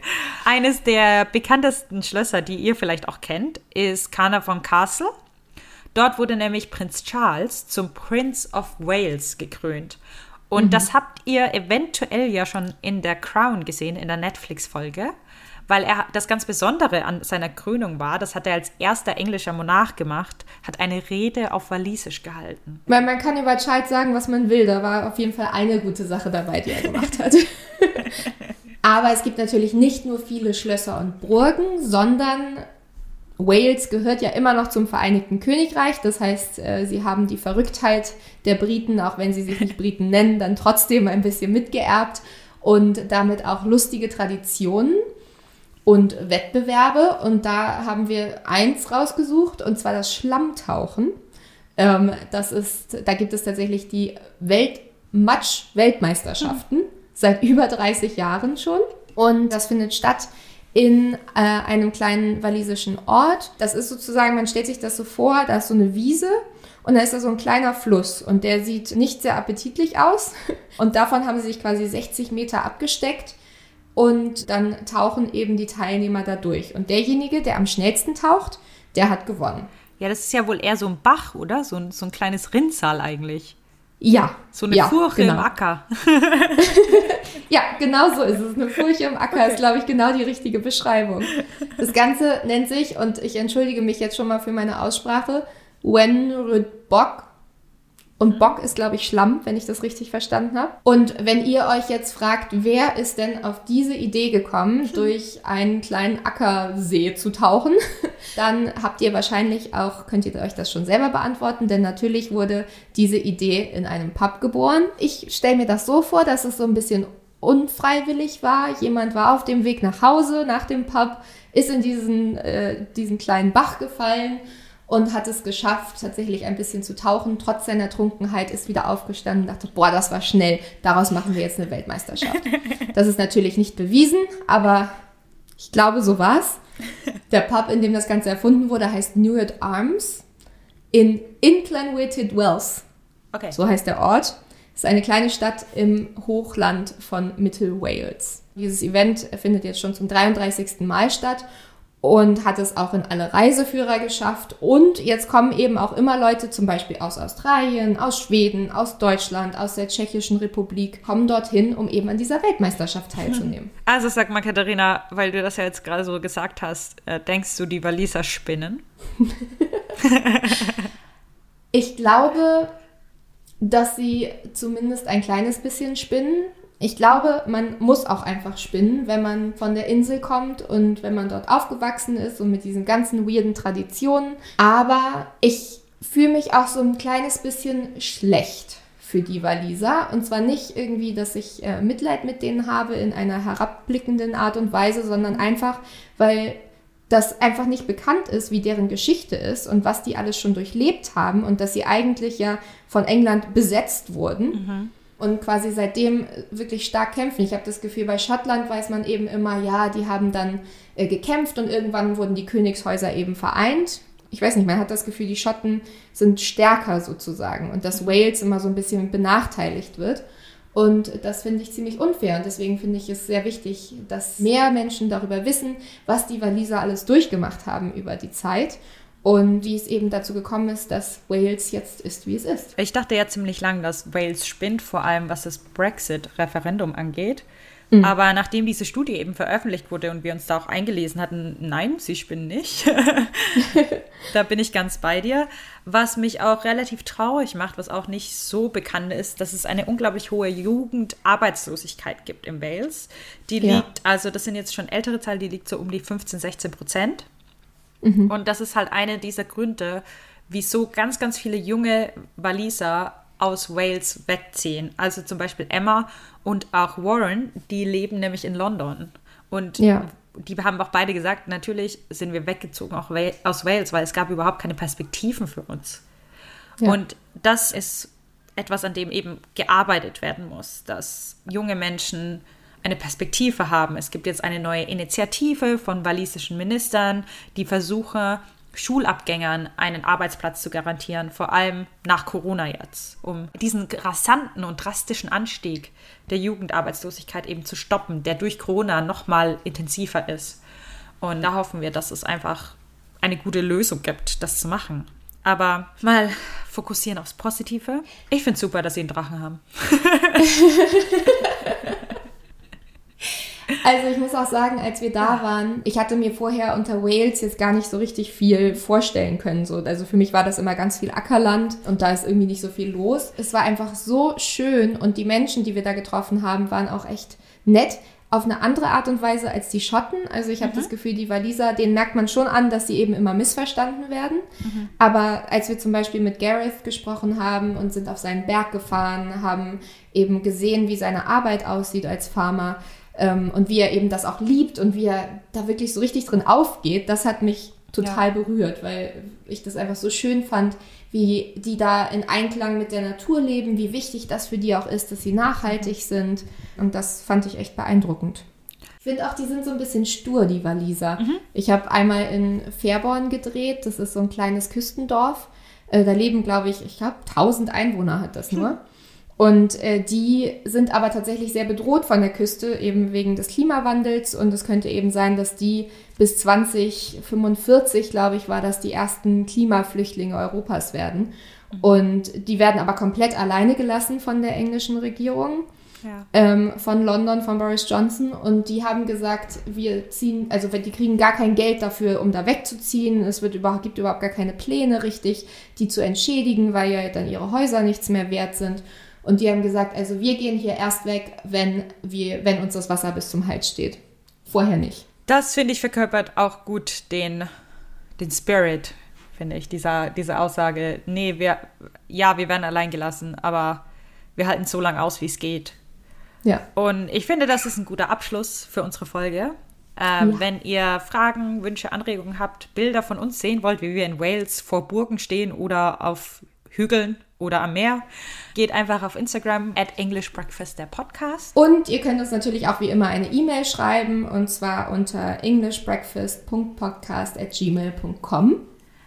Eines der bekanntesten Schlösser, die ihr vielleicht auch kennt, ist Carnarvon Castle. Dort wurde nämlich Prinz Charles zum Prince of Wales gekrönt. Und mhm. das habt ihr eventuell ja schon in der Crown gesehen, in der Netflix-Folge weil er das ganz Besondere an seiner Krönung war, das hat er als erster englischer Monarch gemacht, hat eine Rede auf Walisisch gehalten. Man, man kann über Charles sagen, was man will, da war auf jeden Fall eine gute Sache dabei, die er gemacht hat. Aber es gibt natürlich nicht nur viele Schlösser und Burgen, sondern Wales gehört ja immer noch zum Vereinigten Königreich. Das heißt, äh, sie haben die Verrücktheit der Briten, auch wenn sie sich nicht Briten nennen, dann trotzdem ein bisschen mitgeerbt und damit auch lustige Traditionen und Wettbewerbe. Und da haben wir eins rausgesucht, und zwar das Schlammtauchen. Ähm, das ist, da gibt es tatsächlich die Weltmatsch-Weltmeisterschaften mhm. seit über 30 Jahren schon. Und das findet statt in äh, einem kleinen walisischen Ort. Das ist sozusagen, man stellt sich das so vor, da ist so eine Wiese und da ist da so ein kleiner Fluss und der sieht nicht sehr appetitlich aus. Und davon haben sie sich quasi 60 Meter abgesteckt und dann tauchen eben die Teilnehmer da durch. Und derjenige, der am schnellsten taucht, der hat gewonnen. Ja, das ist ja wohl eher so ein Bach, oder? So ein, so ein kleines Rinnsal eigentlich. Ja. So eine ja, Furche genau. im Acker. ja, genau so ist es. Eine Furche im Acker ist, glaube ich, genau die richtige Beschreibung. Das Ganze nennt sich, und ich entschuldige mich jetzt schon mal für meine Aussprache, Wenrudbok. Und Bock ist, glaube ich, Schlamm, wenn ich das richtig verstanden habe. Und wenn ihr euch jetzt fragt, wer ist denn auf diese Idee gekommen, durch einen kleinen Ackersee zu tauchen, dann habt ihr wahrscheinlich auch, könnt ihr euch das schon selber beantworten, denn natürlich wurde diese Idee in einem Pub geboren. Ich stelle mir das so vor, dass es so ein bisschen unfreiwillig war. Jemand war auf dem Weg nach Hause, nach dem Pub, ist in diesen, äh, diesen kleinen Bach gefallen und hat es geschafft, tatsächlich ein bisschen zu tauchen. Trotz seiner Trunkenheit ist wieder aufgestanden und dachte, boah, das war schnell, daraus machen wir jetzt eine Weltmeisterschaft. Das ist natürlich nicht bewiesen, aber ich glaube, so war's. Der Pub, in dem das Ganze erfunden wurde, heißt Newett Arms in Inclanwitted Wells. Okay. So heißt der Ort. Es ist eine kleine Stadt im Hochland von Mittel-Wales. Dieses Event findet jetzt schon zum 33. Mal statt und hat es auch in alle Reiseführer geschafft. Und jetzt kommen eben auch immer Leute, zum Beispiel aus Australien, aus Schweden, aus Deutschland, aus der Tschechischen Republik, kommen dorthin, um eben an dieser Weltmeisterschaft teilzunehmen. Also sag mal, Katharina, weil du das ja jetzt gerade so gesagt hast, äh, denkst du, die Waliser spinnen? ich glaube, dass sie zumindest ein kleines bisschen spinnen. Ich glaube, man muss auch einfach spinnen, wenn man von der Insel kommt und wenn man dort aufgewachsen ist und mit diesen ganzen weirden Traditionen. Aber ich fühle mich auch so ein kleines bisschen schlecht für die Waliser. Und zwar nicht irgendwie, dass ich äh, Mitleid mit denen habe in einer herabblickenden Art und Weise, sondern einfach, weil das einfach nicht bekannt ist, wie deren Geschichte ist und was die alles schon durchlebt haben und dass sie eigentlich ja von England besetzt wurden. Mhm und quasi seitdem wirklich stark kämpfen. Ich habe das Gefühl, bei Schottland weiß man eben immer, ja, die haben dann äh, gekämpft und irgendwann wurden die Königshäuser eben vereint. Ich weiß nicht, man hat das Gefühl, die Schotten sind stärker sozusagen und dass Wales immer so ein bisschen benachteiligt wird. Und das finde ich ziemlich unfair. Und deswegen finde ich es sehr wichtig, dass mehr Menschen darüber wissen, was die Waliser alles durchgemacht haben über die Zeit und wie es eben dazu gekommen ist, dass Wales jetzt ist, wie es ist. Ich dachte ja ziemlich lang, dass Wales spinnt, vor allem was das Brexit-Referendum angeht. Mhm. Aber nachdem diese Studie eben veröffentlicht wurde und wir uns da auch eingelesen hatten, nein, sie spinnen nicht. da bin ich ganz bei dir. Was mich auch relativ traurig macht, was auch nicht so bekannt ist, dass es eine unglaublich hohe Jugendarbeitslosigkeit gibt in Wales. Die ja. liegt, also das sind jetzt schon ältere Zahlen, die liegt so um die 15, 16 Prozent. Mhm. Und das ist halt eine dieser Gründe, wieso ganz, ganz viele junge Waliser aus Wales wegziehen. Also zum Beispiel Emma und auch Warren, die leben nämlich in London. Und ja. die haben auch beide gesagt, natürlich sind wir weggezogen auch aus Wales, weil es gab überhaupt keine Perspektiven für uns. Ja. Und das ist etwas, an dem eben gearbeitet werden muss, dass junge Menschen eine Perspektive haben. Es gibt jetzt eine neue Initiative von walisischen Ministern, die versuche, Schulabgängern einen Arbeitsplatz zu garantieren, vor allem nach Corona jetzt, um diesen rasanten und drastischen Anstieg der Jugendarbeitslosigkeit eben zu stoppen, der durch Corona noch mal intensiver ist. Und da hoffen wir, dass es einfach eine gute Lösung gibt, das zu machen. Aber mal fokussieren aufs Positive. Ich finde es super, dass sie einen Drachen haben. Also ich muss auch sagen, als wir da waren, ich hatte mir vorher unter Wales jetzt gar nicht so richtig viel vorstellen können. So. Also für mich war das immer ganz viel Ackerland und da ist irgendwie nicht so viel los. Es war einfach so schön und die Menschen, die wir da getroffen haben, waren auch echt nett auf eine andere Art und Weise als die Schotten. Also ich habe mhm. das Gefühl, die Waliser, denen merkt man schon an, dass sie eben immer missverstanden werden. Mhm. Aber als wir zum Beispiel mit Gareth gesprochen haben und sind auf seinen Berg gefahren, haben eben gesehen, wie seine Arbeit aussieht als Farmer, und wie er eben das auch liebt und wie er da wirklich so richtig drin aufgeht, das hat mich total ja. berührt, weil ich das einfach so schön fand, wie die da in Einklang mit der Natur leben, wie wichtig das für die auch ist, dass sie nachhaltig mhm. sind. Und das fand ich echt beeindruckend. Ich finde auch, die sind so ein bisschen stur, die Waliser. Mhm. Ich habe einmal in Fairborn gedreht, das ist so ein kleines Küstendorf. Äh, da leben, glaube ich, ich glaube, 1000 Einwohner hat das nur. Und äh, die sind aber tatsächlich sehr bedroht von der Küste, eben wegen des Klimawandels. Und es könnte eben sein, dass die bis 2045, glaube ich, war das, die ersten Klimaflüchtlinge Europas werden. Mhm. Und die werden aber komplett alleine gelassen von der englischen Regierung. Ja. ähm, von London, von Boris Johnson. Und die haben gesagt, wir ziehen, also die kriegen gar kein Geld dafür, um da wegzuziehen. Es wird überhaupt, gibt überhaupt gar keine Pläne, richtig, die zu entschädigen, weil ja dann ihre Häuser nichts mehr wert sind. Und die haben gesagt, also wir gehen hier erst weg, wenn, wir, wenn uns das Wasser bis zum Hals steht. Vorher nicht. Das finde ich verkörpert auch gut den, den Spirit, finde ich, dieser, diese Aussage. Nee, wir, ja, wir werden allein gelassen, aber wir halten so lange aus, wie es geht. Ja. Und ich finde, das ist ein guter Abschluss für unsere Folge. Ähm, Ja. Wenn ihr Fragen, Wünsche, Anregungen habt, Bilder von uns sehen wollt, wie wir in Wales vor Burgen stehen oder auf Hügeln oder am Meer, geht einfach auf Instagram at English Breakfast der Podcast. Und ihr könnt uns natürlich auch wie immer eine E-Mail schreiben und zwar unter englishbreakfast.podcast@gmail.com.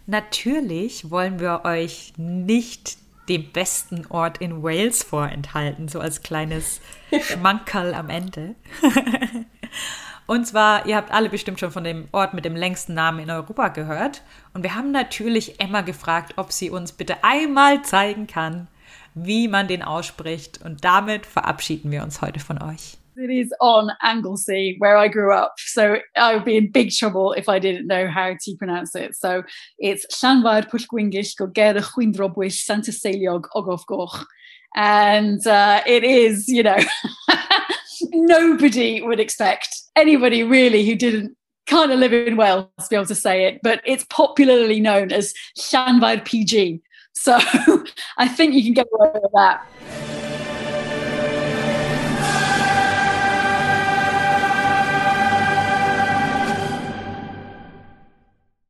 Natürlich wollen wir euch nicht den besten Ort in Wales vorenthalten, so als kleines Schmankerl am Ende. Und zwar, ihr habt alle bestimmt schon von dem Ort mit dem längsten Namen in Europa gehört. Und wir haben natürlich Emma gefragt, ob sie uns bitte einmal zeigen kann, wie man den ausspricht. Und damit verabschieden wir uns heute von euch. It is on Anglesey, where I grew up. So I would be in big trouble if I didn't know how to pronounce it. So it's Llanfair Pwllgwyngyll Gorger Chwindrobwys Santa Ceiliog Ogofgoch. And uh, it is, you know, nobody would expect anybody really who didn't kind of live in Wales to be able to say it, but it's popularly known as Llanfair PG. So I think you can get away with that.